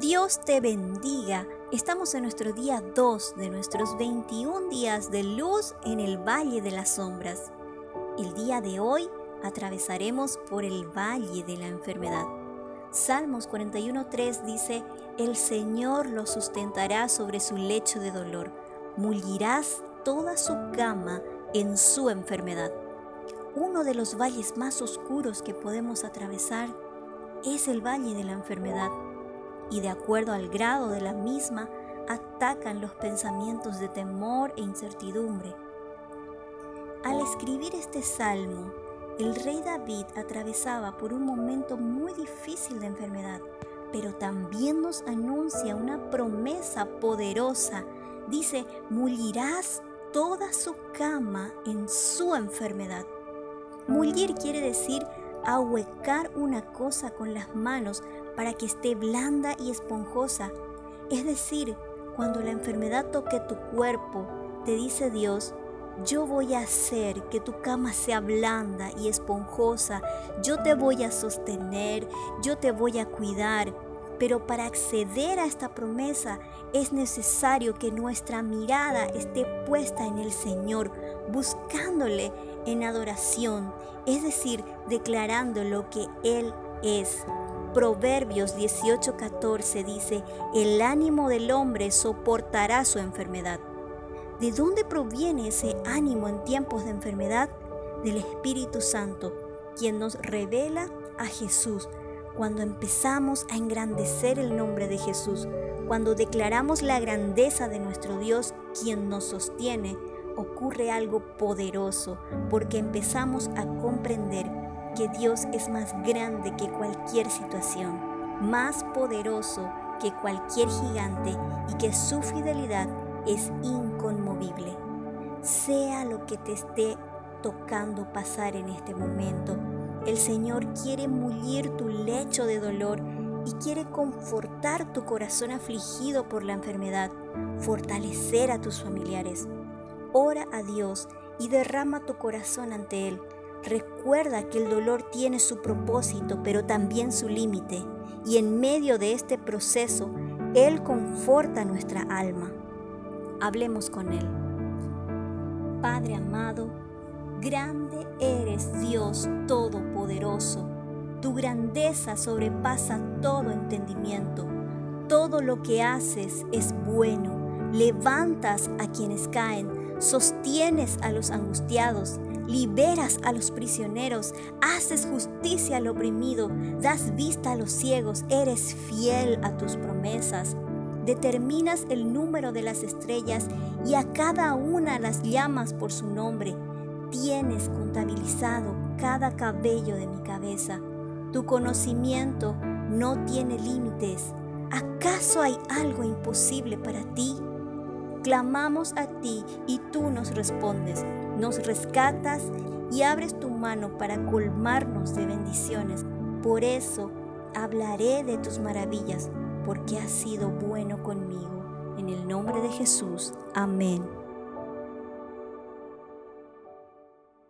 Dios te bendiga. Estamos en nuestro día 2 de nuestros 21 días de luz en el Valle de las Sombras. El día de hoy atravesaremos por el Valle de la Enfermedad. Salmos 41.3 dice, El Señor lo sustentará sobre su lecho de dolor, mullirás toda su cama en su enfermedad. Uno de los valles más oscuros que podemos atravesar es el Valle de la Enfermedad y de acuerdo al grado de la misma atacan los pensamientos de temor e incertidumbre. Al escribir este salmo, el rey David atravesaba por un momento muy difícil de enfermedad, pero también nos anuncia una promesa poderosa. Dice, mullirás toda su cama en su enfermedad. Mullir quiere decir ahuecar una cosa con las manos para que esté blanda y esponjosa. Es decir, cuando la enfermedad toque tu cuerpo, te dice Dios, yo voy a hacer que tu cama sea blanda y esponjosa, yo te voy a sostener, yo te voy a cuidar. Pero para acceder a esta promesa es necesario que nuestra mirada esté puesta en el Señor, buscándole en adoración, es decir, declarando lo que Él es. Proverbios 18:14 dice, el ánimo del hombre soportará su enfermedad. ¿De dónde proviene ese ánimo en tiempos de enfermedad? Del Espíritu Santo, quien nos revela a Jesús. Cuando empezamos a engrandecer el nombre de Jesús, cuando declaramos la grandeza de nuestro Dios, quien nos sostiene, ocurre algo poderoso, porque empezamos a comprender que Dios es más grande que cualquier situación, más poderoso que cualquier gigante y que su fidelidad es inconmovible. Sea lo que te esté tocando pasar en este momento, el Señor quiere mullir tu lecho de dolor y quiere confortar tu corazón afligido por la enfermedad, fortalecer a tus familiares. Ora a Dios y derrama tu corazón ante Él Recuerda que el dolor tiene su propósito, pero también su límite, y en medio de este proceso, Él conforta nuestra alma. Hablemos con Él. Padre amado, grande eres Dios Todopoderoso. Tu grandeza sobrepasa todo entendimiento. Todo lo que haces es bueno. Levantas a quienes caen, sostienes a los angustiados liberas a los prisioneros, haces justicia al oprimido, das vista a los ciegos, eres fiel a tus promesas. Determinas el número de las estrellas y a cada una las llamas por su nombre. Tienes contabilizado cada cabello de mi cabeza. Tu conocimiento no tiene límites. ¿Acaso hay algo imposible para ti? Clamamos a ti y tú nos respondes, nos rescatas y abres tu mano para colmarnos de bendiciones. Por eso hablaré de tus maravillas, porque has sido bueno conmigo. En el nombre de Jesús. Amén.